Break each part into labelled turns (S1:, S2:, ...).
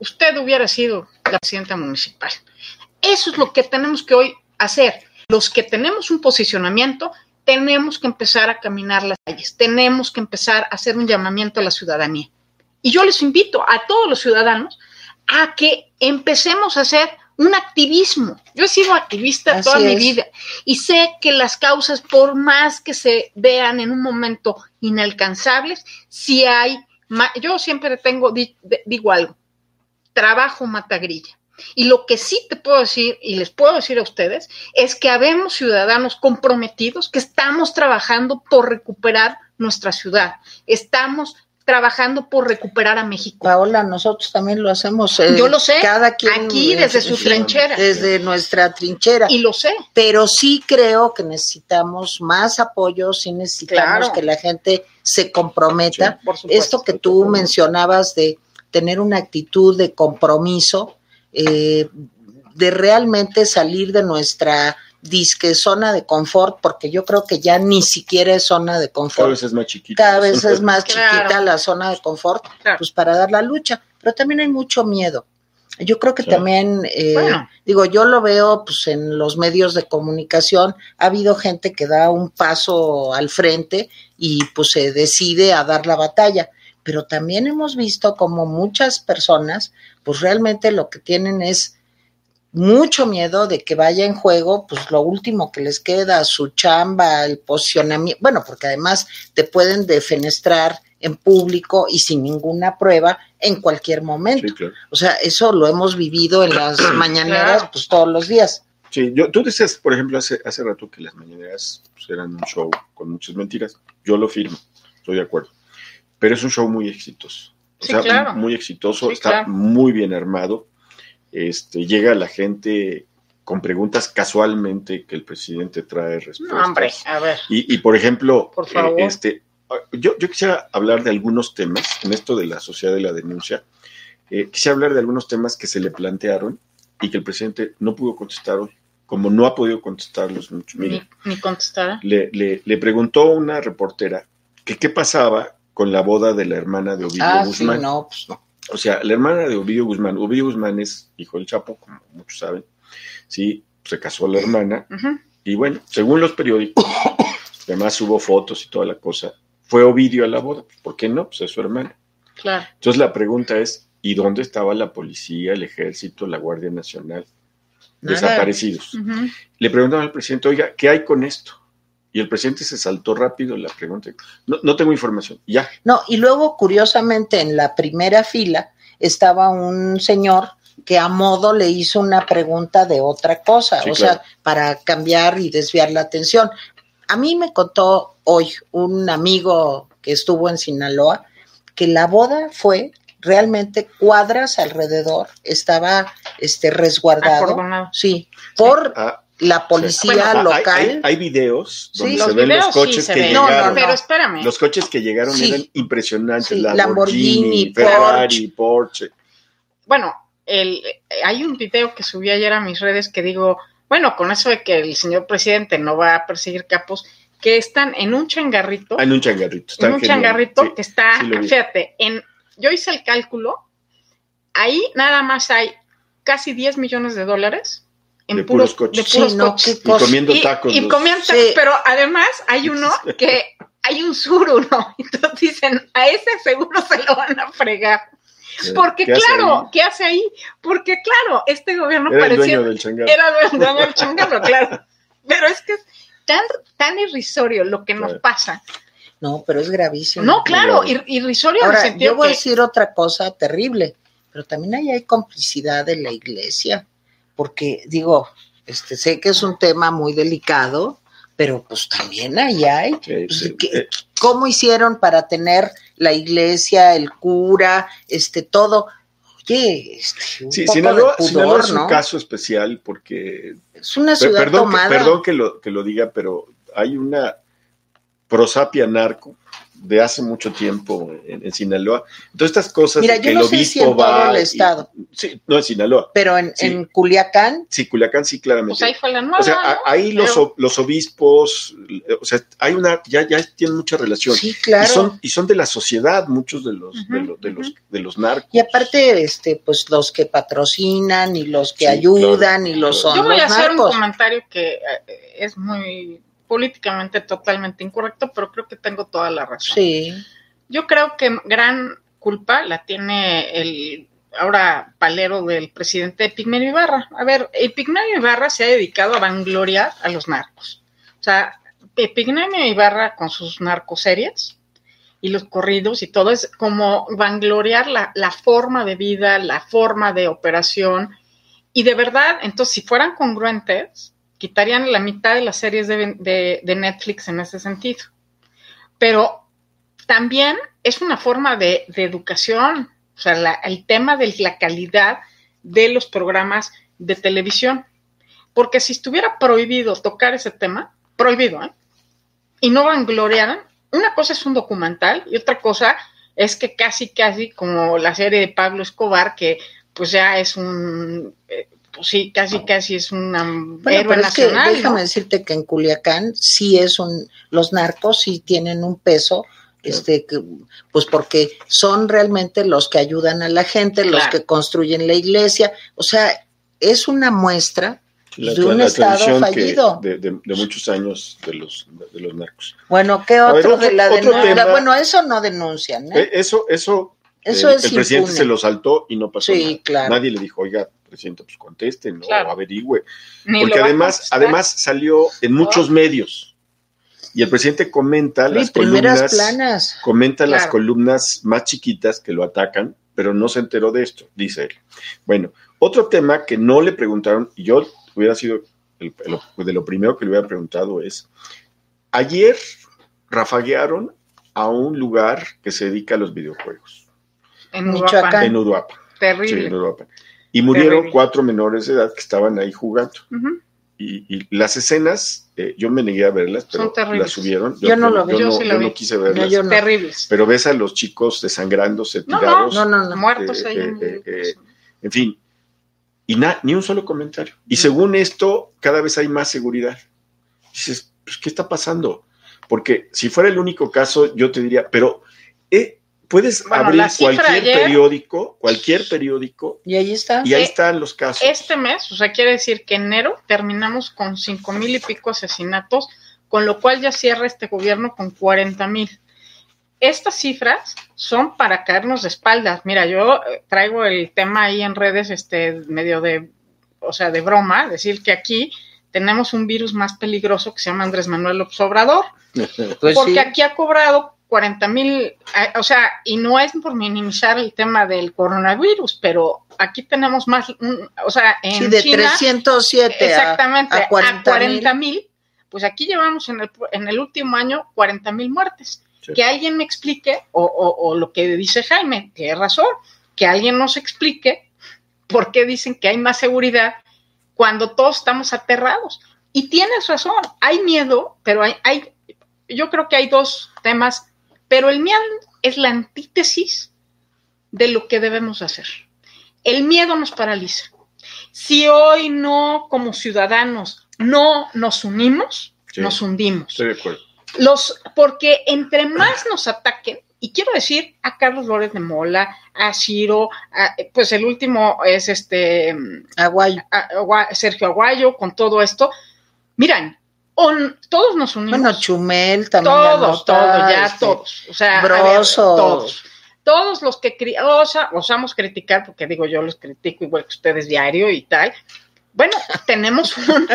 S1: usted hubiera sido la presidenta municipal. Eso es lo que tenemos que hoy hacer. Los que tenemos un posicionamiento, tenemos que empezar a caminar las calles, tenemos que empezar a hacer un llamamiento a la ciudadanía. Y yo les invito a todos los ciudadanos a que empecemos a hacer un activismo. Yo he sido activista toda mi vida y sé que las causas, por más que se vean en un momento inalcanzables, si hay, yo siempre tengo, digo algo, trabajo matagrilla. Y lo que sí te puedo decir, y les puedo decir a ustedes, es que habemos ciudadanos comprometidos que estamos trabajando por recuperar nuestra ciudad. Estamos trabajando por recuperar a México.
S2: Paola, nosotros también lo hacemos.
S1: Eh, Yo lo sé.
S2: Cada quien
S1: aquí desde su trinchera.
S2: Desde nuestra trinchera.
S1: Y lo sé.
S2: Pero sí creo que necesitamos más apoyo, sí necesitamos que la gente se comprometa. Esto que tú mencionabas de tener una actitud de compromiso, eh, de realmente salir de nuestra disque zona de confort, porque yo creo que ya ni siquiera es zona de confort.
S3: Cada vez es más chiquita.
S2: Cada vez es más chiquita la zona de confort, pues para dar la lucha. Pero también hay mucho miedo. Yo creo que también, eh, digo, yo lo veo pues en los medios de comunicación, ha habido gente que da un paso al frente y pues se decide a dar la batalla, pero también hemos visto como muchas personas pues realmente lo que tienen es mucho miedo de que vaya en juego, pues lo último que les queda, su chamba, el posicionamiento, bueno, porque además te pueden defenestrar en público y sin ninguna prueba en cualquier momento. O sea, eso lo hemos vivido en las mañaneras pues todos los días.
S3: Sí, yo, tú decías, por ejemplo, hace, hace rato que las mañaneras pues, eran un show con muchas mentiras. Yo lo firmo, estoy de acuerdo. Pero es un show muy exitoso. O sea, muy exitoso, está muy bien armado este, llega la gente con preguntas casualmente que el presidente trae respuestas.
S1: hombre, a ver.
S3: Y, por ejemplo, eh, este, yo, yo, quisiera hablar de algunos temas en esto de la sociedad de la denuncia. Eh, quisiera hablar de algunos temas que se le plantearon y que el presidente no pudo contestar hoy, como no ha podido contestarlos mucho.
S1: ni, ni contestar.
S3: Le, le, le, preguntó una reportera que qué pasaba con la boda de la hermana de Ovidio
S2: ah,
S3: Guzmán.
S2: Sí, no, pues no.
S3: O sea, la hermana de Ovidio Guzmán, Ovidio Guzmán es hijo del Chapo, como muchos saben, sí, se casó la hermana, y bueno, según los periódicos, además hubo fotos y toda la cosa, fue Ovidio a la boda, ¿por qué no? Pues es su hermana.
S1: Claro.
S3: Entonces la pregunta es, ¿y dónde estaba la policía, el ejército, la Guardia Nacional? Desaparecidos. Le preguntaron al presidente, oiga, ¿qué hay con esto? Y el presidente se saltó rápido la pregunta. No, no tengo información, ya.
S2: No, y luego, curiosamente, en la primera fila estaba un señor que a modo le hizo una pregunta de otra cosa, o sea, para cambiar y desviar la atención. A mí me contó hoy un amigo que estuvo en Sinaloa que la boda fue realmente cuadras alrededor, estaba este resguardado. Sí, por ah, la policía local.
S3: Hay, videos donde se ven los coches que llegaron.
S1: pero espérame.
S3: Los coches que llegaron eran impresionantes. Lamborghini, Ferrari, Porsche.
S1: Bueno, el, hay un video que subí ayer a mis redes que digo, bueno, con eso de que el señor presidente no va a perseguir capos, que están en un changarrito.
S3: Ah, en un changarrito.
S1: en un changarrito que está, fíjate, en, yo hice el cálculo, ahí nada más hay casi 10 millones de dólares
S3: de puros coches. y comiendo tacos.
S1: Y, comiendo tacos, pero además hay uno que hay un suru, ¿no? Entonces dicen, a ese seguro se lo van a fregar. Porque claro, ¿qué hace ahí? Porque claro, este gobierno
S3: era
S1: parecía...
S3: El dueño del
S1: Era el dueño del changarro, claro. Pero es que es tan, tan irrisorio lo que nos pasa.
S2: No, pero es gravísimo.
S1: No, claro, irrisorio
S2: Ahora,
S1: en el sentido
S2: yo voy a decir otra cosa terrible, pero también ahí hay complicidad de la iglesia porque digo, este, sé que es un tema muy delicado, pero pues también ahí hay. Pues, eh. ¿Cómo hicieron para tener la iglesia, el cura, este, todo? Oye, este,
S3: un sí, poco Sinaloa, de pudor, es un caso especial porque
S2: es una ciudad
S3: perdón,
S2: tomada.
S3: perdón que lo, que lo diga, pero hay una prosapia narco de hace mucho tiempo en, Sinaloa. Entonces, estas cosas.
S2: Mira, yo no sé si en todo el estado.
S3: sí, no en Sinaloa.
S2: Pero en, en, Culiacán.
S3: Sí, Culiacán sí, claramente.
S1: Pues ahí fue la nueva.
S3: O sea, ahí los, los obispos, o sea, hay una, ya, ya tienen mucha relación.
S2: Sí, claro.
S3: Y son, y son de la sociedad, muchos de los, de, los, de, los, de los narcos.
S2: Y aparte, este, pues los que patrocinan y los que ayudan y los son.
S1: Yo voy a hacer un comentario que eh, es muy políticamente totalmente incorrecto, pero creo que tengo toda la razón.
S2: Sí.
S1: Yo creo que gran culpa la tiene el ahora palero del presidente Pigmenio Ibarra. A ver, Pigmenio Ibarra se ha dedicado a vangloriar a los narcos. O sea, Pigmenio Ibarra con sus narcoseries y los corridos y todo es como vangloriar la, la forma de vida, la forma de operación. Y de verdad, entonces, si fueran congruentes, quitarían la mitad de las series de, Netflix en ese sentido. Pero también es una forma de, educación, o sea, el tema de la calidad de los programas de televisión. Porque si estuviera prohibido tocar ese tema, prohibido, ¿eh? Y no vangloriaran, una cosa es un documental y otra cosa es que casi, casi como la serie de Pablo Escobar, que pues ya es un, eh, pues sí, casi casi es una héroe nacional.
S2: déjame decirte que en Culiacán sí es un, los narcos sí tienen un peso, este, pues porque son realmente los que ayudan a la gente, los que construyen la iglesia, o sea, es una muestra de un estado fallido.
S3: de, muchos años de los, de los narcos.
S2: Bueno, ¿qué otro, de la denuncia? Bueno, eso no denuncian. ¿eh?
S3: Eh, eso, eso,
S2: eso
S3: el,
S2: es
S3: el presidente se lo saltó y no pasó
S2: sí,
S3: nada.
S2: Claro.
S3: Nadie le dijo, oiga, presidente, pues conteste, ¿no? averigüe. Porque además, además salió en muchos medios. Y el presidente comenta las columnas,
S2: planas.
S3: comenta las columnas más chiquitas que lo atacan, pero no se enteró de esto, dice él. Bueno, otro tema que no le preguntaron, y yo hubiera sido de lo primero que le hubiera preguntado es, ayer rafaguearon a un lugar que se dedica a los videojuegos.
S1: En Michoacán.
S3: En Uduapa.
S1: Terrible.
S3: Sí, en Uduapa. Y murieron cuatro menores de edad que estaban ahí jugando. y, las escenas, eh, yo me negué a verlas, pero las subieron.
S2: Yo, no lo vi,
S3: yo, no, quise verlas.
S1: Terribles.
S3: Pero ves a los chicos desangrándose, tirados.
S2: No, no, no,
S1: muertos ahí.
S3: Eh, eh, en fin, y ni un solo comentario. Y según esto, cada vez hay más seguridad. Dices, pues, ¿qué está pasando? Porque si fuera el único caso, yo te diría, pero puedes abrir cualquier periódico, cualquier periódico.
S2: Y ahí está.
S3: Y ahí están los casos.
S1: Este mes, o sea, quiere decir que enero terminamos con cinco mil y pico asesinatos, con lo cual ya cierra este gobierno con 40 mil. Estas cifras son para caernos de espaldas. Mira, yo eh, traigo el tema ahí en redes, este, medio de, o sea, de broma, decir que aquí tenemos un virus más peligroso que se llama Andrés Manuel López Obrador, pues porque aquí ha cobrado 40 mil, o sea, y no es por minimizar el tema del coronavirus, pero aquí tenemos más, o sea, en
S2: sí, de 307
S1: exactamente, a, 40 mil, pues aquí llevamos en el, en el último año 40 mil muertes. Que alguien me explique, o, o, lo que dice Jaime, que es razón, que alguien nos explique por qué dicen que hay más seguridad cuando todos estamos aterrados. Y tienes razón, hay miedo, pero hay, hay yo creo que hay dos temas pero el miedo es la antítesis de lo que debemos hacer. El miedo nos paraliza. Si hoy no, como ciudadanos, no nos unimos, nos hundimos.
S3: Estoy de acuerdo.
S1: Los, porque entre más nos ataquen, y quiero decir a Carlos Lórez de Mola, a Ciro, pues el último es este
S2: Aguayo.
S1: Sergio Aguayo, con todo esto. Miran, todos nos unimos.
S2: Bueno, Chumel también.
S1: Todos, todos, ya este, todos. O sea,
S2: todos.
S1: Todos los que osamos criticar, porque digo yo los critico igual que ustedes diario y tal. Bueno, tenemos un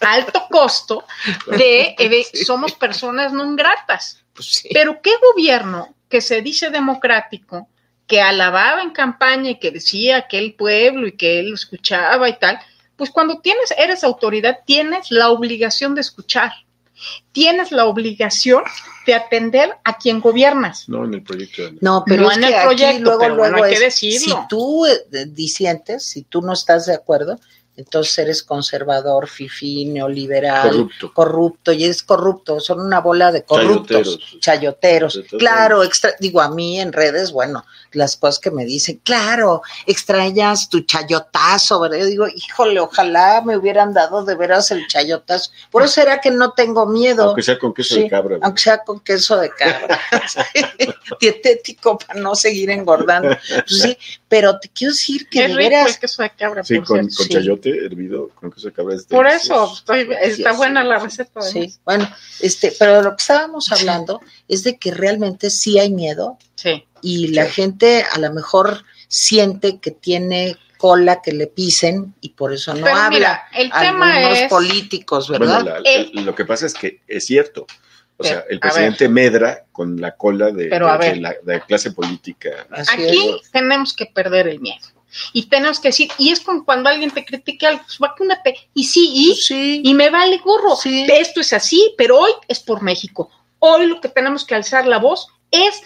S1: alto costo de, somos personas no gratas.
S2: Pues
S1: Pero qué gobierno que se dice democrático, que alababa en campaña y que decía que el pueblo y que él escuchaba y tal, pues cuando tienes, eres autoridad, tienes la obligación de escuchar. Tienes la obligación de atender a quien gobiernas.
S3: No en el proyecto.
S2: No, pero en el proyecto,
S1: luego, luego hay que decirlo.
S2: Si tú eh, disientes, si tú no estás de acuerdo, entonces eres conservador, fifí, neoliberal, corrupto, y es corrupto, son una bola de corruptos, chayoteros. Claro, extra, digo a mí en redes, bueno, las cosas que me dicen, claro, extrañas tu chayotazo, ¿verdad? Yo digo, híjole, ojalá me hubieran dado de veras el chayotazo. Por eso será que no tengo miedo.
S3: Aunque sea con queso de cabra.
S2: Aunque sea con queso de cabra. Dietético para no seguir engordando. Pues sí, pero te quiero decir que de veras.
S1: El queso de cabra,
S3: sí, con, chayote hervido, con queso de cabra.
S1: por eso, está buena la receta.
S2: Sí, bueno, este, pero lo que estábamos hablando es de que realmente sí hay miedo.
S1: Sí
S2: y la gente a lo mejor siente que tiene cola que le pisen y por eso no habla. Mira,
S1: el tema es
S2: políticos, ¿verdad?
S3: Eh, lo que pasa es que es cierto. O sea, el presidente medra con la cola de, la clase política.
S1: Aquí tenemos que perder el miedo. Y tenemos que decir, y es con cuando alguien te critique algo, pues vacúnate. Y sí, y, sí. y me vale gorro. Esto es así, pero hoy es por México. Hoy lo que tenemos que alzar la voz es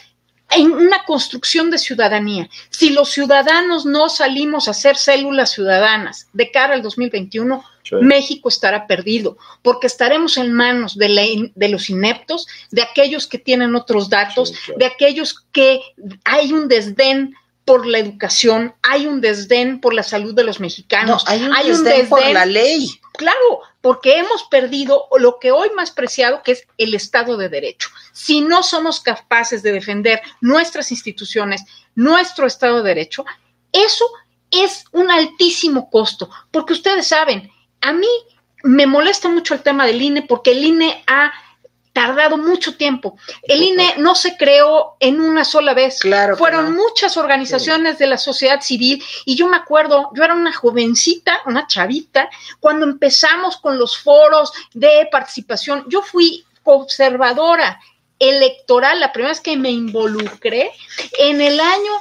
S1: en una construcción de ciudadanía. Si los ciudadanos no salimos a ser células ciudadanas de cara al 2021, México estará perdido, porque estaremos en manos de, de, los ineptos, de aquellos que tienen otros datos, de aquellos que hay un desdén por la educación, hay un desdén por la salud de los mexicanos,
S2: hay un, desdén, por la ley.
S1: Claro, porque hemos perdido lo que hoy más preciado, que es el Estado de Derecho. Si no somos capaces de defender nuestras instituciones, nuestro Estado de Derecho, eso es un altísimo costo, porque ustedes saben, a mí me molesta mucho el tema del INE, porque el INE ha tardado mucho tiempo. El INE no se creó en una sola vez.
S2: Claro
S1: Fueron muchas organizaciones de la sociedad civil y yo me acuerdo, yo era una jovencita, una chavita, cuando empezamos con los foros de participación. Yo fui observadora electoral, la primera vez que me involucré en el año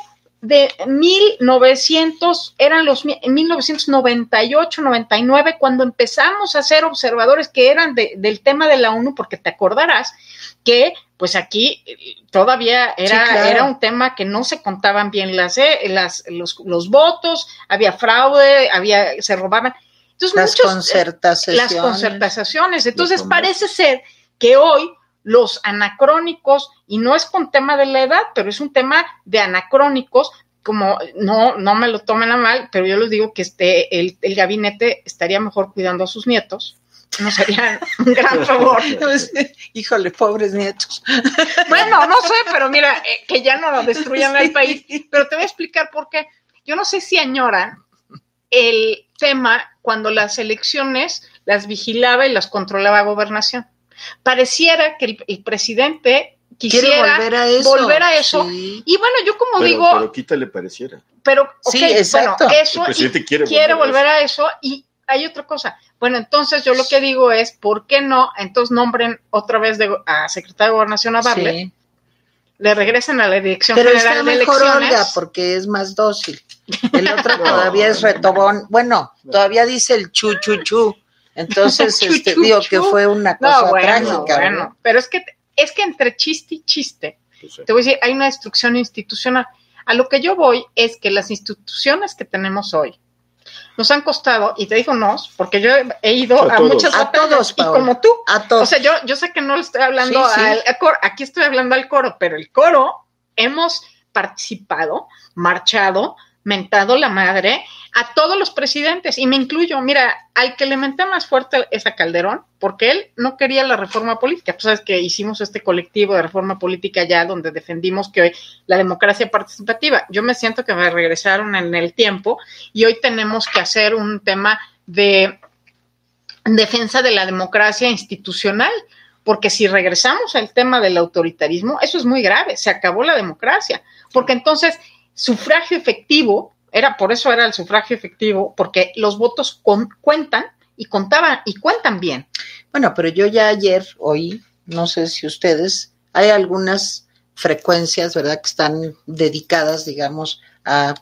S1: de 1900, eran los 1998, 99, cuando empezamos a ser observadores que eran del tema de la ONU, porque te acordarás que pues aquí eh, todavía era, era un tema que no se contaban bien las, eh, las los, los, votos, había fraude, había, se robaban. Entonces,
S2: las concertaciones.
S1: Las concertaciones. Entonces, parece ser que hoy los anacrónicos, y no es con tema de la edad, pero es un tema de anacrónicos, como no, no me lo tomen a mal, pero yo les digo que este, el, el gabinete estaría mejor cuidando a sus nietos. No sería un gran favor.
S2: Híjole, pobres nietos.
S1: Bueno, no sé, pero mira, eh, que ya no destruyan el país. Pero te voy a explicar por qué. Yo no sé si añoran el tema cuando las elecciones las vigilaba y las controlaba gobernación pareciera que el, presidente quisiera volver a eso. Y bueno, yo como digo.
S3: Pero quítale pareciera.
S1: Pero, sí, exacto. eso. quiere, volver, a, eso. Y hay otra cosa. Bueno, entonces yo lo que digo es, ¿por qué no? Entonces nombren otra vez de, a secretario de Gobernación a Barlet. Le regresen a la Dirección General está mejor Olga
S2: porque es más dócil. El otro todavía es retobón. Bueno, todavía dice el chu, chu, chu. Entonces, este, digo que fue una cosa trágica. Bueno,
S1: pero es que, es que entre chiste y chiste, pues te voy a decir, hay una destrucción institucional. A lo que yo voy es que las instituciones que tenemos hoy nos han costado, y te digo nos, porque yo he ido a, muchas
S2: a todos,
S1: y como tú.
S2: A todos.
S1: O sea, yo, yo sé que no le estoy hablando al, coro, aquí estoy hablando al coro, pero el coro hemos participado, marchado, mentado la madre a todos los presidentes, y me incluyo, mira, al que le menté más fuerte es a Calderón, porque él no quería la reforma política. Pues sabes que hicimos este colectivo de reforma política ya donde defendimos que hoy la democracia participativa. Yo me siento que me regresaron en el tiempo y hoy tenemos que hacer un tema de defensa de la democracia institucional, porque si regresamos al tema del autoritarismo, eso es muy grave, se acabó la democracia, porque entonces sufragio efectivo, era por eso era el sufragio efectivo, porque los votos cuentan y contaban y cuentan bien.
S2: Bueno, pero yo ya ayer oí, no sé si ustedes, hay algunas frecuencias, ¿verdad?, que están dedicadas, digamos, a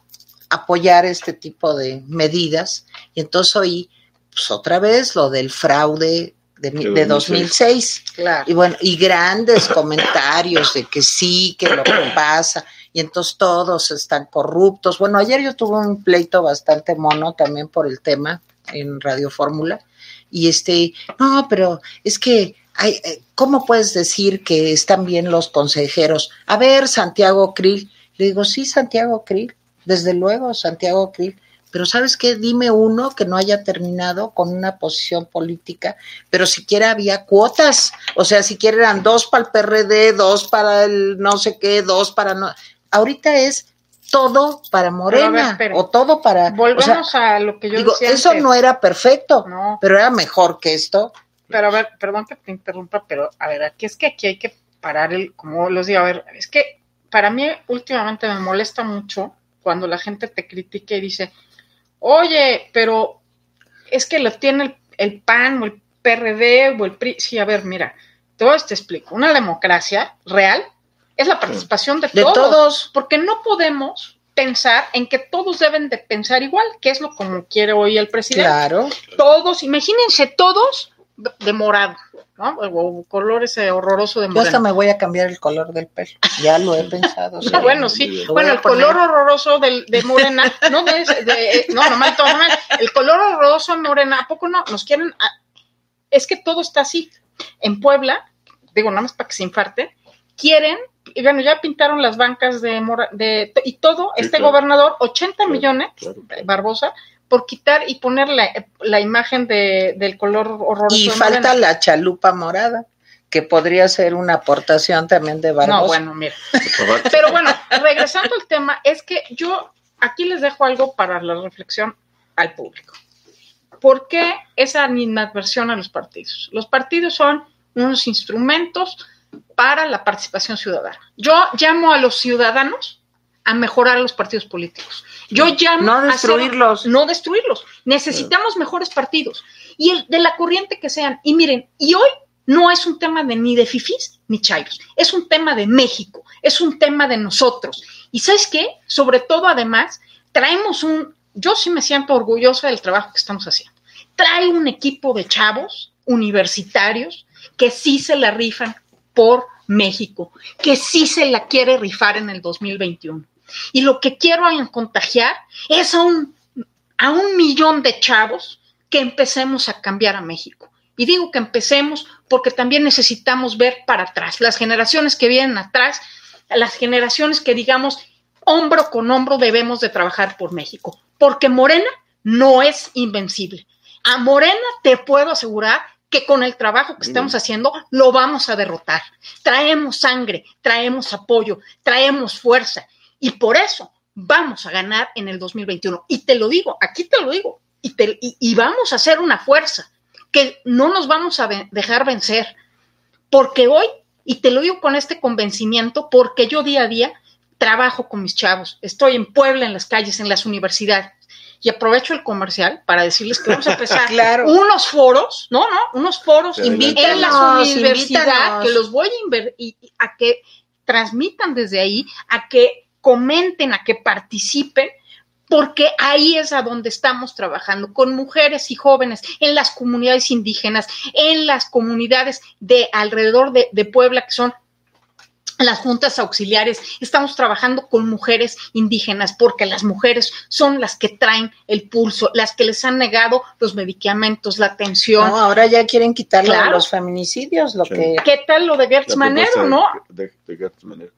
S2: apoyar este tipo de medidas. Y entonces oí, pues otra vez, lo del fraude de, de 2006.
S1: Claro.
S2: Y bueno, y grandes comentarios de que sí, que lo que pasa y entonces todos están corruptos. Bueno, ayer yo tuve un pleito bastante mono también por el tema en Radio Fórmula, y este, no, pero es que, hay, eh, ¿cómo puedes decir que están bien los consejeros? A ver, Santiago Krill, le digo, sí, Santiago Krill, desde luego, Santiago Krill, pero ¿sabes qué? Dime uno que no haya terminado con una posición política, pero siquiera había cuotas, o sea, siquiera eran dos para el PRD, dos para el no sé qué, dos para no. Ahorita es todo para Morena o todo para.
S1: Volvamos a lo que yo
S2: digo. eso no era perfecto, pero era mejor que esto.
S1: Pero a ver, perdón que te interrumpa, pero a ver, aquí es que aquí hay que parar el, como los digo, a ver, es que para mí últimamente me molesta mucho cuando la gente te critica y dice, oye, pero es que lo tiene el, PAN o el PRD o el PRI. Sí, a ver, mira, todo te explico. Una democracia real es la participación de, todos, porque no podemos pensar en que todos deben de pensar igual, que es lo como quiere hoy el presidente.
S2: Claro.
S1: Todos, imagínense todos de morado, ¿no? O color ese horroroso de morado.
S2: Yo hasta me voy a cambiar el color del pelo, ya lo he pensado.
S1: bueno, sí, bueno, el color horroroso del, de morena, no, de, de, no, normal, todo normal, el color horroroso de morena, ¿a poco no? Nos quieren, es que todo está así. En Puebla, digo, nada más para que se infarte, quieren, bueno, ya pintaron las bancas de, de y todo, este gobernador, 80 millones, Barbosa, por quitar y poner la, imagen de, del color horroroso.
S2: Y falta la chalupa morada que podría ser una aportación también de Barbosa.
S1: No, bueno, mira. Pero bueno, regresando al tema, es que yo aquí les dejo algo para la reflexión al público. ¿Por qué esa animadversión a los partidos? Los partidos son unos instrumentos para la participación ciudadana. Yo llamo a los ciudadanos a mejorar los partidos políticos. Yo llamo
S2: no destruirlos.
S1: A no destruirlos. Necesitamos mejores partidos y el, de la corriente que sean. Y miren, y hoy no es un tema de ni de fifís ni chairos, es un tema de México, es un tema de nosotros. Y sabes qué, sobre todo además, traemos un, yo sí me siento orgullosa del trabajo que estamos haciendo. Trae un equipo de chavos universitarios que sí se la rifan por México, que sí se la quiere rifar en el 2021. Y lo que quiero contagiar es a un, a un millón de chavos que empecemos a cambiar a México. Y digo que empecemos porque también necesitamos ver para atrás, las generaciones que vienen atrás, las generaciones que digamos hombro con hombro debemos de trabajar por México, porque Morena no es invencible. A Morena te puedo asegurar que con el trabajo que estamos haciendo lo vamos a derrotar. Traemos sangre, traemos apoyo, traemos fuerza. Y por eso vamos a ganar en el 2021. Y te lo digo, aquí te lo digo, y, y, vamos a hacer una fuerza que no nos vamos a dejar vencer, porque hoy, y te lo digo con este convencimiento, porque yo día a día trabajo con mis chavos, estoy en Puebla, en las calles, en las universidades, y aprovecho el comercial para decirles que vamos a empezar unos foros, no, no, unos foros en la universidad que los voy a invertir a que transmitan desde ahí, a que comenten, a que participen, porque ahí es a donde estamos trabajando, con mujeres y jóvenes en las comunidades indígenas, en las comunidades de alrededor de, Puebla, que son las juntas auxiliares, estamos trabajando con mujeres indígenas porque las mujeres son las que traen el pulso, las que les han negado los medicamentos, la atención.
S2: No, ahora ya quieren quitarle los feminicidios, lo que...
S1: ¿Qué tal lo de Gertz Manero, no?
S3: De, Manero.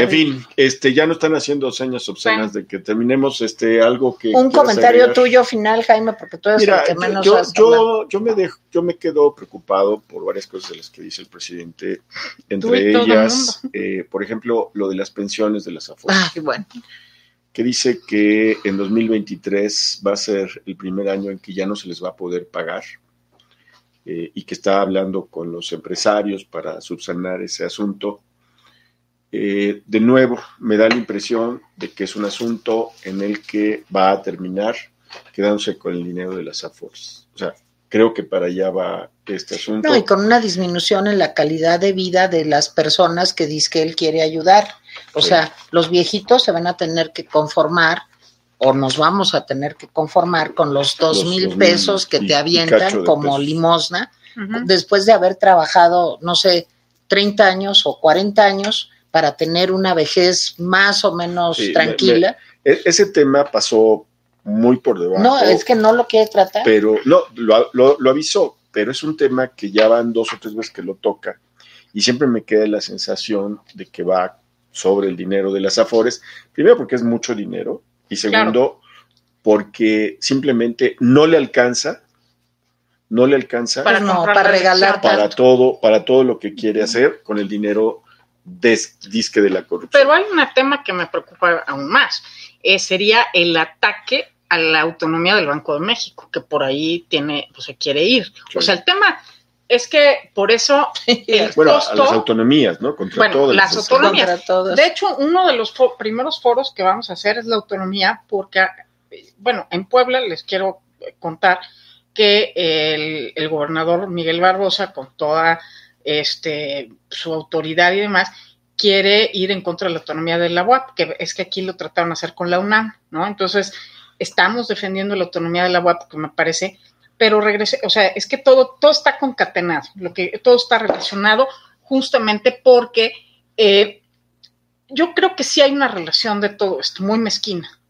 S3: En fin, este, ya no están haciendo señas obscenas de que terminemos este algo que.
S2: Un comentario tuyo final, Jaime, porque tú eres el que menos.
S3: Yo, yo, yo, me dejo, yo me quedo preocupado por varias cosas de las que dice el presidente. Entre ellas, eh, por ejemplo, lo de las pensiones de las afueras.
S2: Ah, bueno.
S3: Que dice que en 2023 va a ser el primer año en que ya no se les va a poder pagar. Eh, y que está hablando con los empresarios para subsanar ese asunto eh, de nuevo, me da la impresión de que es un asunto en el que va a terminar quedándose con el dinero de las AFORS. O sea, creo que para allá va este asunto.
S2: No, y con una disminución en la calidad de vida de las personas que dice que él quiere ayudar. O sea, los viejitos se van a tener que conformar o nos vamos a tener que conformar con los dos mil pesos que te avientan como limosna después de haber trabajado, no sé, 30 años o 40 años para tener una vejez más o menos tranquila.
S3: E, ese tema pasó muy por debajo.
S2: No, es que no lo quiere tratar.
S3: Pero no, lo, lo, lo avisó, pero es un tema que ya van dos o tres veces que lo toca y siempre me queda la sensación de que va sobre el dinero de las Afores, primero porque es mucho dinero y segundo porque simplemente no le alcanza, no le alcanza
S2: para, para regalar
S3: para todo, para todo lo que quiere hacer con el dinero disque de la corrupción.
S1: Pero hay un tema que me preocupa aún más, eh, sería el ataque a la autonomía del Banco de México, que por ahí tiene, pues se quiere ir. O sea, el tema es que por eso
S3: el bueno, a las autonomías, ¿no?
S1: Contra bueno, las autonomías. De hecho, uno de los primeros foros que vamos a hacer es la autonomía, porque, bueno, en Puebla les quiero contar que el, el gobernador Miguel Barbosa, con toda este su autoridad y demás, quiere ir en contra de la autonomía de la UAP, que es que aquí lo trataron de hacer con la UNAM, ¿no? Entonces, estamos defendiendo la autonomía de la UAP, que me parece pero regrese, o sea, es que todo, todo está concatenado, lo que, todo está relacionado justamente porque eh, yo creo que sí hay una relación de todo esto, muy mezquina.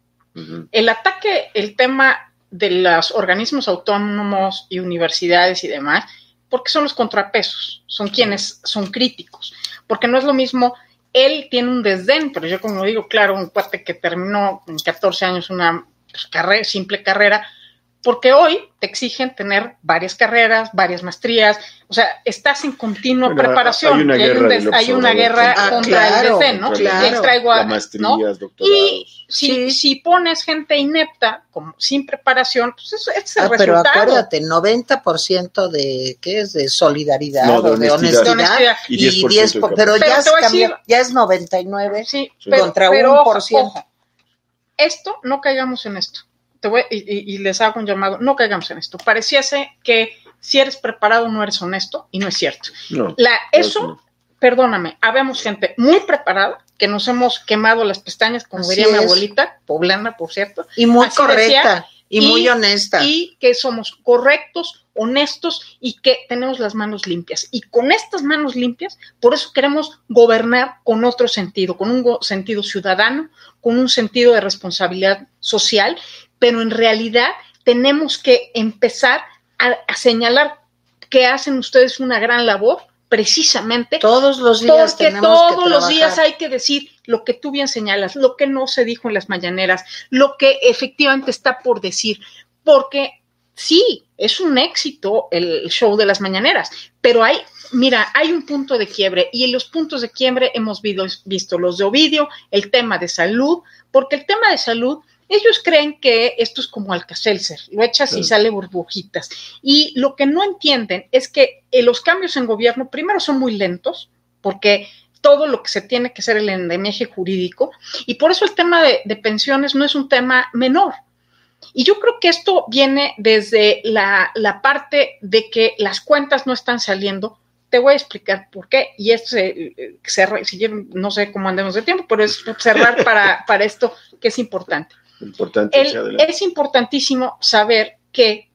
S1: El ataque, el tema de los organismos autónomos y universidades y demás, porque son los contrapesos, son quienes son críticos, porque no es lo mismo, él tiene un desdén, pero yo como digo, claro, un cuate que terminó en 14 años una pues, carrera, simple carrera, porque hoy te exigen tener varias carreras, varias maestrías, o sea, estás en continua preparación.
S3: Hay una guerra,
S1: hay una guerra contra el DC, ¿no?
S3: Claro. Traigo a, maestrías, doctorados.
S1: Y si, si, pones gente inepta, como sin preparación, pues eso, es el
S2: ah, Pero acuérdate, 90% de, ¿qué es? De solidaridad de, honestidad, y 10%, pero, ya, es ya es 99 sí, contra pero, 1%.
S1: esto, no caigamos en esto y, les hago un llamado, no caigamos en esto. Pareciese que si eres preparado no eres honesto y no es cierto. La, eso, perdóname, habemos gente muy preparada que nos hemos quemado las pestañas, como diría mi abuelita, poblana, por cierto.
S2: Y muy correcta y, muy honesta.
S1: Y que somos correctos, honestos y que tenemos las manos limpias. Y con estas manos limpias, por eso queremos gobernar con otro sentido, con un sentido ciudadano, con un sentido de responsabilidad social pero en realidad tenemos que empezar a, señalar que hacen ustedes una gran labor precisamente.
S2: Todos los días
S1: porque todos los días hay que decir lo que tú bien señalas, lo que no se dijo en las mañaneras, lo que efectivamente está por decir, porque sí, es un éxito el show de las mañaneras, pero hay, mira, hay un punto de quiebre y en los puntos de quiebre hemos visto, visto los de Ovidio, el tema de salud, porque el tema de salud ellos creen que esto es como Alcacelser, lo echas y sale burbujitas. Y lo que no entienden es que eh, los cambios en gobierno, primero, son muy lentos, porque todo lo que se tiene que hacer el endemiaje jurídico, y por eso el tema de, pensiones no es un tema menor. Y yo creo que esto viene desde la, parte de que las cuentas no están saliendo. Te voy a explicar por qué. Y esto se, se, no sé cómo andemos de tiempo, pero es observar para, para esto que es importante es importantísimo saber que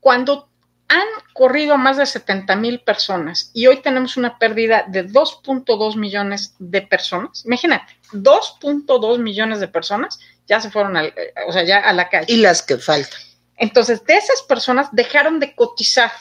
S1: cuando han corrido más de 70 mil personas y hoy tenemos una pérdida de 2.2 millones de personas, imagínate, 2.2 millones de personas ya se fueron al, o sea, ya a la calle.
S2: Y las que faltan.
S1: Entonces, de esas personas dejaron de cotizar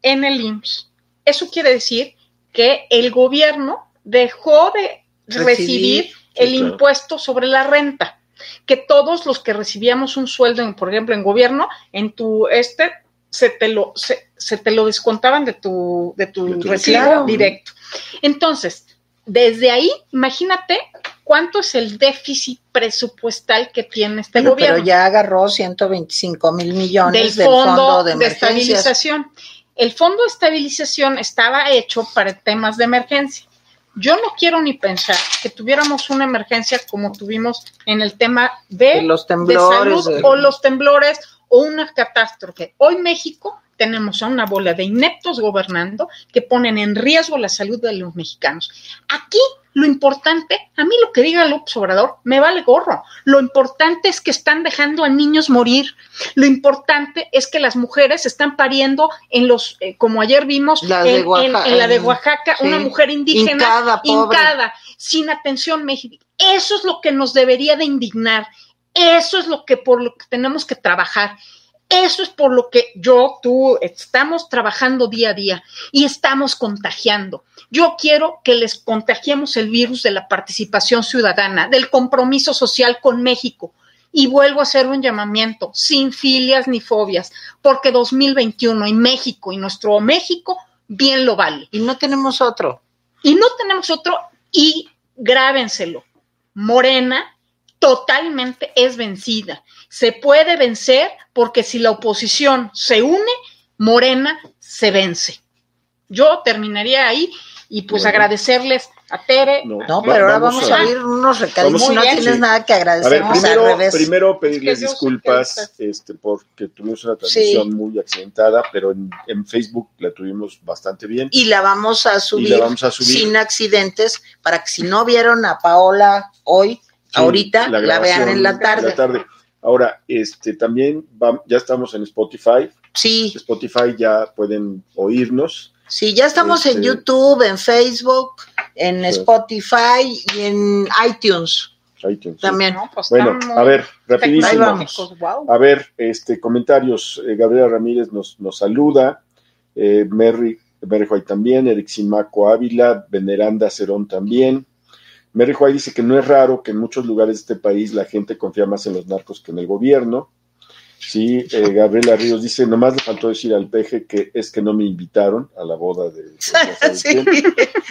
S1: en el IMSS. Eso quiere decir que el gobierno dejó de recibir, el impuesto sobre la renta que todos los que recibíamos un sueldo, por ejemplo, en gobierno, en tu este, se te lo, se, te lo descontaban de tu, de tu, recibo directo. Entonces, desde ahí, imagínate cuánto es el déficit presupuestal que tiene este gobierno.
S2: Pero ya agarró 125 mil millones del, fondo, de, de estabilización.
S1: El fondo de estabilización estaba hecho para temas de emergencia. Yo no quiero ni pensar que tuviéramos una emergencia como tuvimos en el tema de,
S2: los temblores
S1: o los temblores o una catástrofe. Hoy México tenemos a una bola de ineptos gobernando que ponen en riesgo la salud de los mexicanos. Aquí lo importante, a mí lo que diga López Obrador, me vale gorro. Lo importante es que están dejando a niños morir. Lo importante es que las mujeres están pariendo en los, eh, como ayer vimos, en, la de Oaxaca, una mujer indígena, hincada, sin atención médica. Eso es lo que nos debería de indignar. Eso es lo que por lo que tenemos que trabajar. Eso es por lo que yo, tú, estamos trabajando día a día y estamos contagiando. Yo quiero que les contagiemos el virus de la participación ciudadana, del compromiso social con México. Y vuelvo a hacer un llamamiento, sin filias ni fobias, porque 2021 y México y nuestro México bien lo vale.
S2: Y no tenemos otro.
S1: Y no tenemos otro y grábenselo. Morena totalmente es vencida. Se puede vencer porque si la oposición se une, Morena se vence. Yo terminaría ahí y pues agradecerles a Tere.
S2: No, pero ahora vamos, a oír unos recaditos. No tienes nada que agradecer.
S3: primero, primero pedirles disculpas este, porque tuvimos una transmisión muy accidentada, pero en, Facebook la tuvimos bastante bien.
S2: Y la vamos a subir, sin accidentes para que si no vieron a Paola hoy, ahorita, la, vean en la tarde.
S3: Ahora, este, también ya estamos en Spotify.
S2: Sí.
S3: Spotify ya pueden oírnos.
S2: Sí, ya estamos en este, YouTube, en Facebook, en Spotify y en iTunes.
S3: iTunes
S2: También.
S3: Pues bueno, a ver, rapidísimo. A ver, este, comentarios. Eh, Gabriela Ramírez nos, nos saluda. Eh, Merry, Merry White también. Eric Simaco Ávila. Veneranda Cerón también. Mary White dice que no es raro que en muchos lugares de este país la gente confía más en los narcos que en el gobierno. Sí, eh, Gabriela Ríos dice, nomás le faltó decir al peje que es que no me invitaron a la boda de...
S2: sí,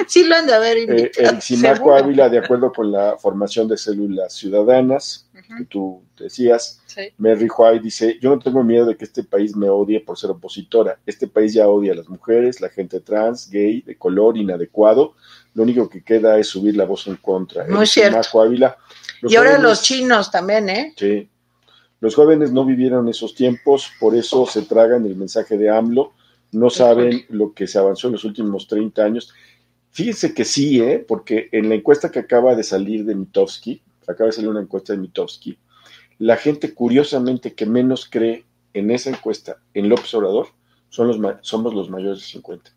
S2: sí, lo han de haber eh,
S3: el Ávila, de acuerdo con la formación de células ciudadanas, que tú decías, Mary White dice, yo no tengo miedo de que este país me odie por ser opositora. Este país ya odia a las mujeres, la gente trans, gay, de color, inadecuado. Lo único que queda es subir la voz en contra.
S2: Muy cierto.
S3: Ávila,
S2: y ahora los chinos también, ¿eh?
S3: Sí. Los jóvenes no vivieron esos tiempos, por eso se tragan el mensaje de AMLO, no saben lo que se avanzó en los últimos 30 años. Fíjense que sí, ¿eh? porque en la encuesta que acaba de salir de Mitofsky, acaba de salir una encuesta de Mitofsky, la gente curiosamente que menos cree en esa encuesta en López Obrador son los, somos los mayores de 50.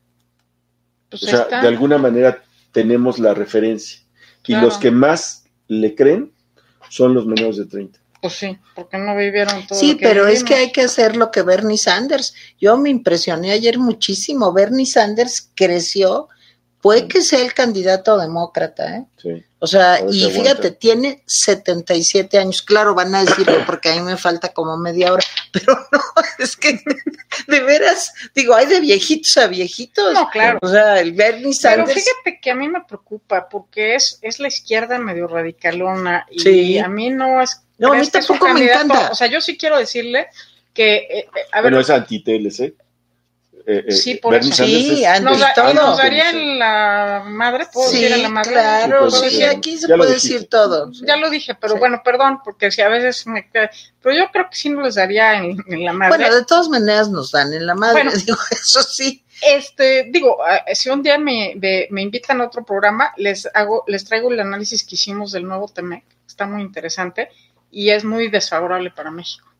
S3: Pues o sea, de alguna manera tenemos la referencia. Y los que más le creen son los menores de 30.
S1: Pues sí, porque no vivieron todo.
S2: Sí, pero es que hay que hacer lo que Bernie Sanders. Yo me impresioné ayer muchísimo. Bernie Sanders creció, puede que sea el candidato demócrata, ¿eh? Sí. O sea, y fíjate, tiene 77 años. Claro, van a decirlo porque a mí me falta como media hora, pero no, es que de veras, digo, hay de viejitos a viejitos.
S1: No, claro.
S2: O sea, el Bernie Sanders.
S1: Pero fíjate que a mí me preocupa porque es, es la izquierda medio radicalona y a mí no es
S2: no, a mí tampoco me encanta.
S1: O sea, yo sí quiero decirle que. Eh, eh a
S3: ver, bueno, es anti-TLC.
S1: Eh, eh, sí, por eso. Sí, nos, nos darían la madre, ¿puedo sí, decir a la madre?
S2: Claro, sí, sí aquí se puede decir todo.
S1: Ya lo dije, pero bueno, perdón, porque si a veces me... Pero yo creo que sí nos les daría en, la madre.
S2: Bueno, de todas maneras nos dan en la madre, bueno, digo, eso sí.
S1: Este, digo, si un día me, me, invitan a otro programa, les hago, les traigo el análisis que hicimos del nuevo TEMEC, está muy interesante y es muy desfavorable para México.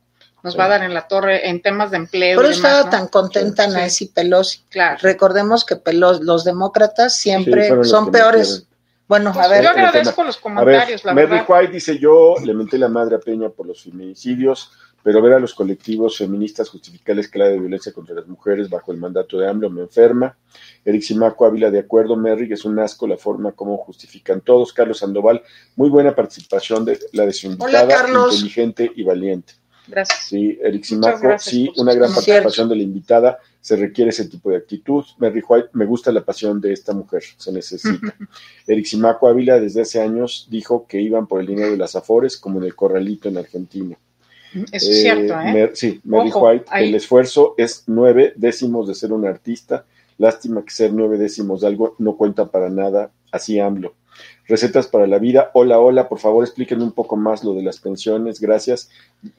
S1: Nos va a dar en la torre en temas de empleo.
S2: Por eso estaba tan contenta Nancy Pelosi. Claro. Recordemos que Pelosi, los demócratas siempre son peores. Bueno, pues a ver.
S1: Yo agradezco los comentarios,
S3: la Mary White dice: Yo le menté la madre a Peña por los feminicidios, pero ver a los colectivos feministas justificar la escala de violencia contra las mujeres bajo el mandato de AMLO me enferma. Eric Simaco Ávila, de acuerdo, Merrick, es un asco la forma como justifican todos. Carlos Sandoval, muy buena participación de la de su invitada, inteligente y valiente.
S1: Gracias.
S3: Sí, Eric Simaco, sí, una gran participación de la invitada. Se requiere ese tipo de actitud. Mary White, me gusta la pasión de esta mujer, se necesita. Eric Simaco Ávila desde hace años dijo que iban por el dinero de las Afores, como en el Corralito en Argentina.
S1: Eso es cierto, ¿eh?
S3: sí, Mary White, el esfuerzo es nueve décimos de ser un artista Lástima que ser nueve décimos de algo no cuenta para nada, así AMLO. Recetas para la vida. Hola, hola, por favor explíquenme un poco más lo de las pensiones, gracias.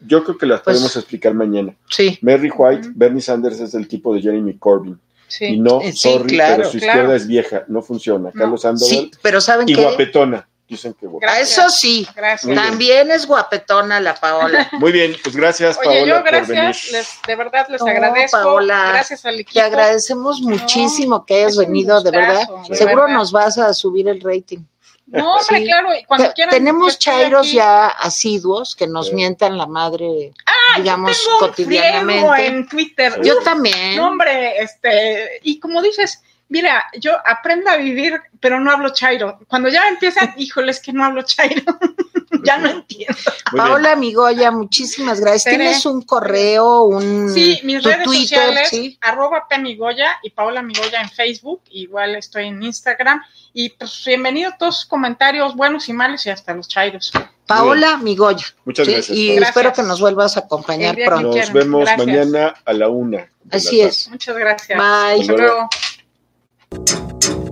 S3: Yo creo que las pues, podemos explicar mañana.
S2: Sí.
S3: Mary White, Bernie Sanders es del tipo de Jeremy Corbyn. Sí. Y no, eh, sorry, pero su izquierda es vieja, no funciona. Carlos Sandoval
S2: pero ¿saben
S3: y guapetona. Dicen que
S2: bueno. Eso sí, también es guapetona la Paola.
S3: Muy bien, pues gracias Paola.
S1: Oye, yo gracias, les, de verdad les agradezco.
S2: Paola, gracias al equipo. Te agradecemos muchísimo que hayas venido, de verdad. Seguro nos vas a subir el rating.
S1: No, hombre, claro, cuando quieran.
S2: Tenemos chairos ya asiduos que nos mientan la madre, ah, digamos, cotidianamente.
S1: en Twitter.
S2: Yo también.
S1: No, hombre, este, y como dices, mira, yo aprendo a vivir, pero no hablo chairo. Cuando ya empiezan, híjole, es que no hablo chairo. ya no entiendo.
S2: Paola Migoya, muchísimas gracias. ¿Tienes un correo, un
S1: Sí, mis redes sociales, arroba Migoya y Paola Migoya en Facebook, igual estoy en Instagram. Y pues bienvenido a todos sus comentarios buenos y malos y hasta los chairos.
S2: Paola Migoya.
S3: Muchas gracias.
S2: Y espero que nos vuelvas a acompañar pronto.
S3: Nos vemos mañana a la una.
S2: Así es.
S1: Muchas gracias.
S2: Bye.
S1: Hasta luego. Toot, toot.